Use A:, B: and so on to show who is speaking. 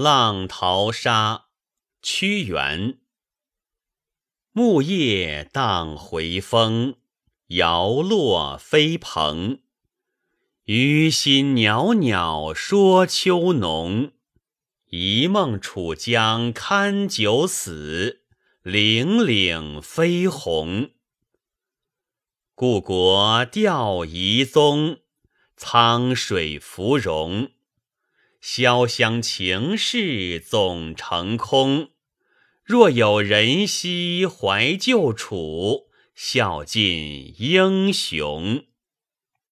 A: 浪淘沙，屈原。木叶荡回风，摇落飞蓬。余心袅袅说秋浓，一梦楚江堪九死，岭岭飞鸿。故国调遗踪，沧水芙蓉。潇湘情事总成空，若有人兮怀旧处，笑尽英雄。